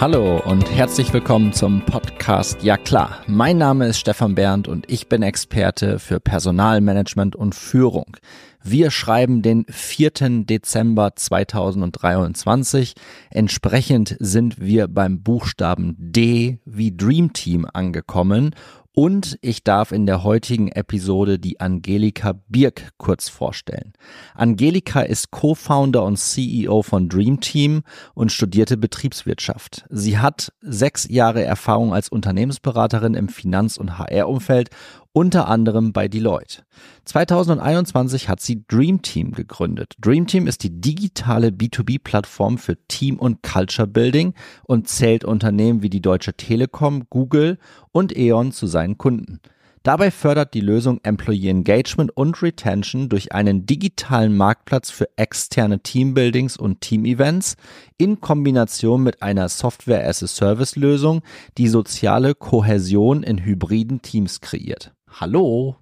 Hallo und herzlich willkommen zum Podcast Ja klar. Mein Name ist Stefan Berndt und ich bin Experte für Personalmanagement und Führung. Wir schreiben den 4. Dezember 2023. Entsprechend sind wir beim Buchstaben D wie Dream Team angekommen und ich darf in der heutigen Episode die Angelika Birk kurz vorstellen. Angelika ist Co-Founder und CEO von Dream Team und studierte Betriebswirtschaft. Sie hat sechs Jahre Erfahrung als Unternehmensberaterin im Finanz- und HR-Umfeld unter anderem bei Deloitte. 2021 hat sie Dream Team gegründet. Dream Team ist die digitale B2B-Plattform für Team- und Culture Building und zählt Unternehmen wie die Deutsche Telekom, Google und E.ON zu seinen Kunden. Dabei fördert die Lösung Employee Engagement und Retention durch einen digitalen Marktplatz für externe Teambuildings und Teamevents in Kombination mit einer Software-as-a-Service-Lösung, die soziale Kohäsion in hybriden Teams kreiert. Hallo.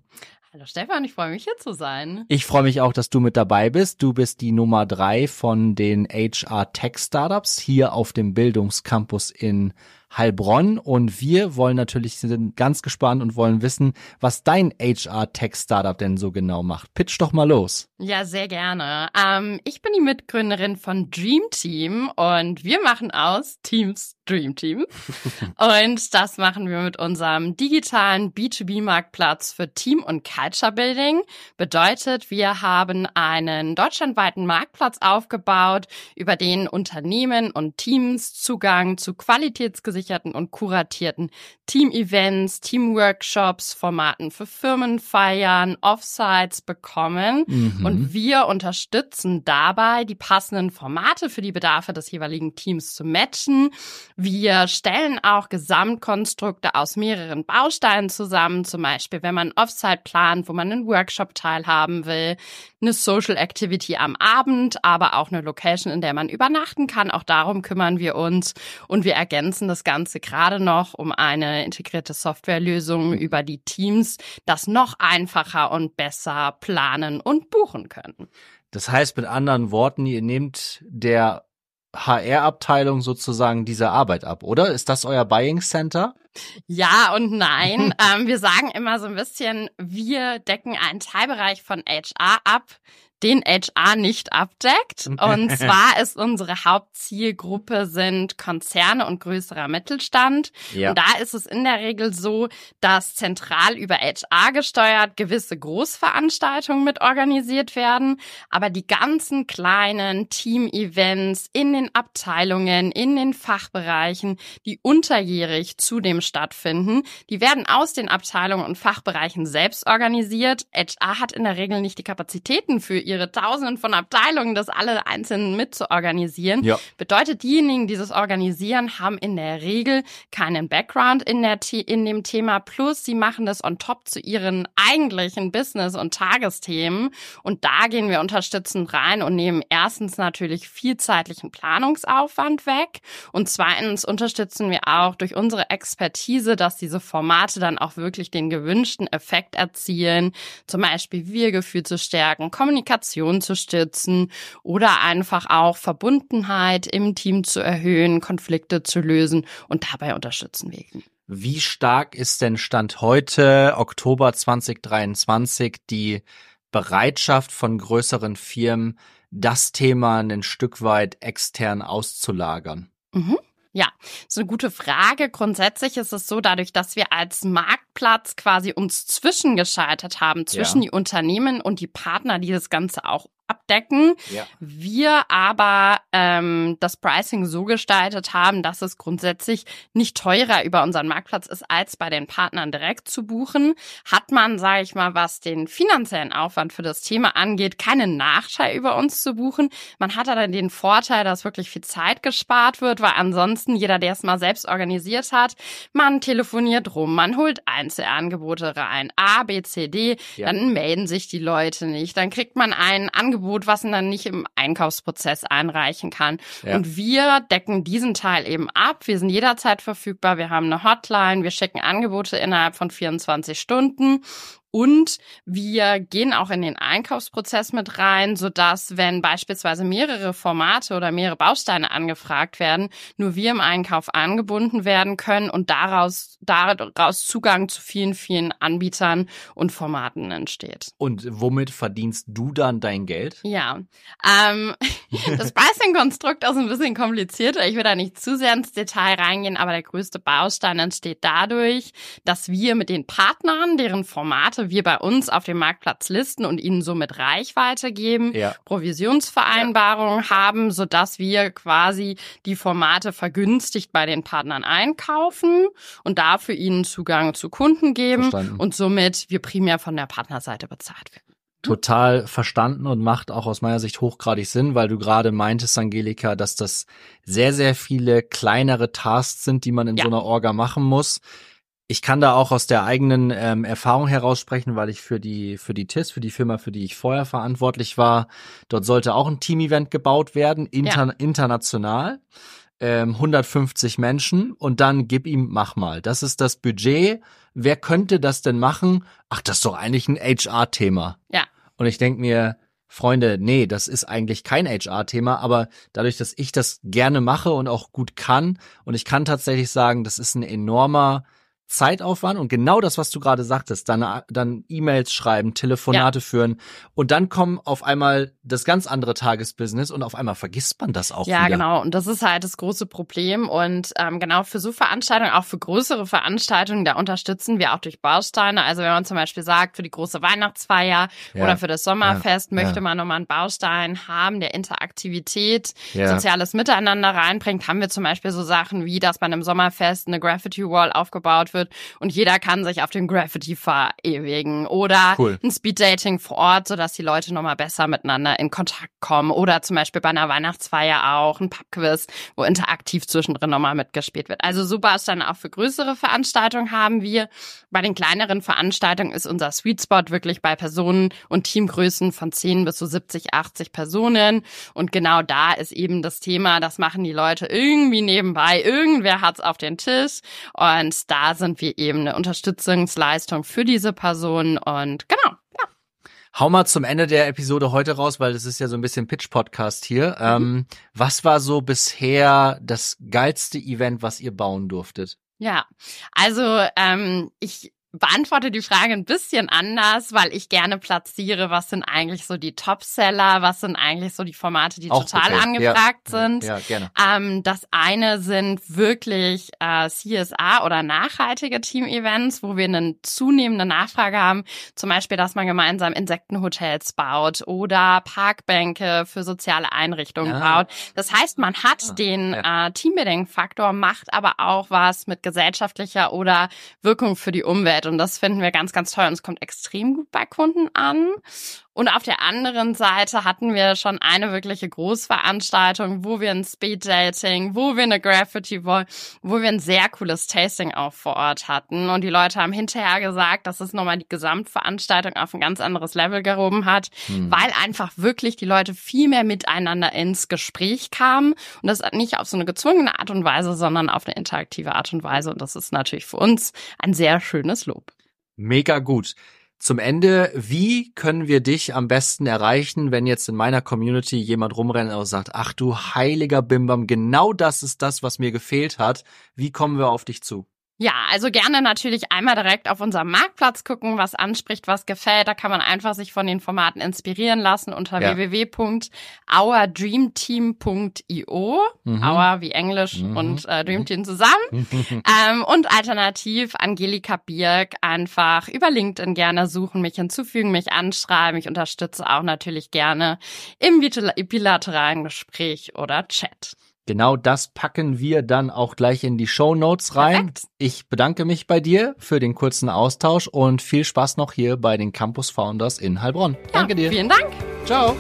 Hallo Stefan, ich freue mich hier zu sein. Ich freue mich auch, dass du mit dabei bist. Du bist die Nummer drei von den HR Tech Startups hier auf dem Bildungscampus in Heilbronn und wir wollen natürlich, sind ganz gespannt und wollen wissen, was dein HR-Tech-Startup denn so genau macht. Pitch doch mal los. Ja, sehr gerne. Ähm, ich bin die Mitgründerin von Dream Team und wir machen aus Teams Dream Team. und das machen wir mit unserem digitalen B2B-Marktplatz für Team- und Culture Building. Bedeutet, wir haben einen deutschlandweiten Marktplatz aufgebaut, über den Unternehmen und Teams Zugang zu qualitätsgesicherten gesicherten und kuratierten Team-Events, Team-Workshops, Formaten für Firmenfeiern, Offsites bekommen. Mhm. Und wir unterstützen dabei, die passenden Formate für die Bedarfe des jeweiligen Teams zu matchen. Wir stellen auch Gesamtkonstrukte aus mehreren Bausteinen zusammen, zum Beispiel, wenn man Offsite plant, wo man einen Workshop teilhaben will, eine Social Activity am Abend, aber auch eine Location, in der man übernachten kann. Auch darum kümmern wir uns und wir ergänzen das Ganze gerade noch um eine integrierte Softwarelösung über die Teams, das noch einfacher und besser planen und buchen können. Das heißt mit anderen Worten, ihr nehmt der HR-Abteilung sozusagen diese Arbeit ab, oder? Ist das euer Buying Center? Ja und nein. ähm, wir sagen immer so ein bisschen, wir decken einen Teilbereich von HR ab, den HR nicht abdeckt. Und zwar ist unsere Hauptzielgruppe sind Konzerne und größerer Mittelstand. Ja. Und da ist es in der Regel so, dass zentral über HR gesteuert gewisse Großveranstaltungen mit organisiert werden. Aber die ganzen kleinen Team-Events in den Abteilungen, in den Fachbereichen, die unterjährig zudem stattfinden, die werden aus den Abteilungen und Fachbereichen selbst organisiert. HR hat in der Regel nicht die Kapazitäten für ihre Tausenden von Abteilungen, das alle einzeln mitzuorganisieren. Ja. Bedeutet, diejenigen, die das organisieren, haben in der Regel keinen Background in, der, in dem Thema. Plus, sie machen das on top zu ihren eigentlichen Business- und Tagesthemen. Und da gehen wir unterstützend rein und nehmen erstens natürlich viel zeitlichen Planungsaufwand weg. Und zweitens unterstützen wir auch durch unsere Expertise, dass diese Formate dann auch wirklich den gewünschten Effekt erzielen. Zum Beispiel Wir-Gefühl zu stärken, Kommunikation Kommunikation zu stützen oder einfach auch Verbundenheit im Team zu erhöhen, Konflikte zu lösen und dabei unterstützen wir ihn. Wie stark ist denn Stand heute, Oktober 2023, die Bereitschaft von größeren Firmen, das Thema ein Stück weit extern auszulagern? Mhm. Ja, ist eine gute Frage. Grundsätzlich ist es so, dadurch, dass wir als Marktplatz quasi uns zwischengeschaltet haben, zwischen ja. die Unternehmen und die Partner, die das Ganze auch abdecken. Ja. Wir aber ähm, das Pricing so gestaltet haben, dass es grundsätzlich nicht teurer über unseren Marktplatz ist, als bei den Partnern direkt zu buchen. Hat man, sage ich mal, was den finanziellen Aufwand für das Thema angeht, keinen Nachteil über uns zu buchen. Man hat dann den Vorteil, dass wirklich viel Zeit gespart wird, weil ansonsten jeder, der es mal selbst organisiert hat, man telefoniert rum, man holt Einzelangebote rein, A, B, C, D, ja. dann melden sich die Leute nicht, dann kriegt man ein Angebot Angebot, was dann nicht im Einkaufsprozess einreichen kann. Ja. Und wir decken diesen Teil eben ab. Wir sind jederzeit verfügbar. Wir haben eine Hotline. Wir schicken Angebote innerhalb von 24 Stunden. Und wir gehen auch in den Einkaufsprozess mit rein, so dass wenn beispielsweise mehrere Formate oder mehrere Bausteine angefragt werden, nur wir im Einkauf angebunden werden können und daraus, daraus Zugang zu vielen, vielen Anbietern und Formaten entsteht. Und womit verdienst du dann dein Geld? Ja, ähm, das Pricing-Konstrukt ist ein bisschen komplizierter. Ich will da nicht zu sehr ins Detail reingehen, aber der größte Baustein entsteht dadurch, dass wir mit den Partnern, deren Formate wir bei uns auf dem Marktplatz listen und ihnen somit Reichweite geben, ja. Provisionsvereinbarungen ja. haben, sodass wir quasi die Formate vergünstigt bei den Partnern einkaufen und dafür ihnen Zugang zu Kunden geben Verstanden. und somit wir primär von der Partnerseite bezahlt werden total verstanden und macht auch aus meiner Sicht hochgradig Sinn, weil du gerade meintest, Angelika, dass das sehr, sehr viele kleinere Tasks sind, die man in ja. so einer Orga machen muss. Ich kann da auch aus der eigenen ähm, Erfahrung heraus sprechen, weil ich für die für die TIS, für die Firma, für die ich vorher verantwortlich war, dort sollte auch ein Team-Event gebaut werden, inter, ja. international, ähm, 150 Menschen und dann gib ihm, mach mal. Das ist das Budget. Wer könnte das denn machen? Ach, das ist doch eigentlich ein HR-Thema. Ja. Und ich denk mir, Freunde, nee, das ist eigentlich kein HR-Thema, aber dadurch, dass ich das gerne mache und auch gut kann und ich kann tatsächlich sagen, das ist ein enormer Zeitaufwand und genau das, was du gerade sagtest, dann, dann E-Mails schreiben, Telefonate ja. führen und dann kommen auf einmal das ganz andere Tagesbusiness und auf einmal vergisst man das auch ja, wieder. genau. Und das ist halt das große Problem und ähm, genau für so Veranstaltungen, auch für größere Veranstaltungen, da unterstützen wir auch durch Bausteine. Also wenn man zum Beispiel sagt, für die große Weihnachtsfeier ja. oder für das Sommerfest ja. möchte man nochmal einen Baustein haben, der Interaktivität, soziales Miteinander reinbringt, haben wir zum Beispiel so Sachen wie, dass man im Sommerfest eine Graffiti Wall aufgebaut wird wird und jeder kann sich auf den Graffiti verewigen oder cool. ein Speeddating vor Ort, sodass die Leute nochmal besser miteinander in Kontakt kommen oder zum Beispiel bei einer Weihnachtsfeier auch ein Pubquiz, wo interaktiv zwischendrin nochmal mitgespielt wird. Also super ist dann auch für größere Veranstaltungen haben wir. Bei den kleineren Veranstaltungen ist unser Sweet Spot wirklich bei Personen und Teamgrößen von 10 bis so 70, 80 Personen und genau da ist eben das Thema, das machen die Leute irgendwie nebenbei, irgendwer hat's auf den Tisch und da sind sind wir eben eine Unterstützungsleistung für diese Person und genau. Ja. Hau mal zum Ende der Episode heute raus, weil das ist ja so ein bisschen Pitch-Podcast hier. Mhm. Ähm, was war so bisher das geilste Event, was ihr bauen durftet? Ja, also ähm, ich beantworte die Frage ein bisschen anders, weil ich gerne platziere, was sind eigentlich so die Top-Seller, was sind eigentlich so die Formate, die Auch total okay. angefragt ja. sind. Ja, gerne. Ähm, das eine sind wirklich äh, CSA oder nachhaltige Team-Events, wo wir eine zunehmende Nachfrage haben, zum Beispiel, dass man gemeinsam Insektenhotels baut oder Parkbänke für soziale Einrichtungen ja. baut. Das heißt, man hat ah, den ja. äh, Teambuilding-Faktor, macht aber auch was mit gesellschaftlicher oder Wirkung für die Umwelt. Und das finden wir ganz, ganz toll. Und es kommt extrem gut bei Kunden an. Und auf der anderen Seite hatten wir schon eine wirkliche Großveranstaltung, wo wir ein Speed Dating, wo wir eine Graffiti Wall, wo wir ein sehr cooles Tasting auch vor Ort hatten. Und die Leute haben hinterher gesagt, dass es nochmal die Gesamtveranstaltung auf ein ganz anderes Level gehoben hat, hm. weil einfach wirklich die Leute viel mehr miteinander ins Gespräch kamen. Und das nicht auf so eine gezwungene Art und Weise, sondern auf eine interaktive Art und Weise. Und das ist natürlich für uns ein sehr schönes Lob. Mega gut. Zum Ende, wie können wir dich am besten erreichen, wenn jetzt in meiner Community jemand rumrennt und sagt, ach du heiliger Bimbam, genau das ist das, was mir gefehlt hat. Wie kommen wir auf dich zu? Ja, also gerne natürlich einmal direkt auf unserem Marktplatz gucken, was anspricht, was gefällt. Da kann man einfach sich von den Formaten inspirieren lassen unter ja. www.ourdreamteam.io. Mhm. Our wie Englisch mhm. und äh, Dreamteam zusammen. ähm, und alternativ Angelika Birk einfach über LinkedIn gerne suchen, mich hinzufügen, mich anschreiben. Ich unterstütze auch natürlich gerne im bilateralen Gespräch oder Chat. Genau das packen wir dann auch gleich in die Show Notes rein. Perfekt. Ich bedanke mich bei dir für den kurzen Austausch und viel Spaß noch hier bei den Campus Founders in Heilbronn. Ja, Danke dir. Vielen Dank. Ciao.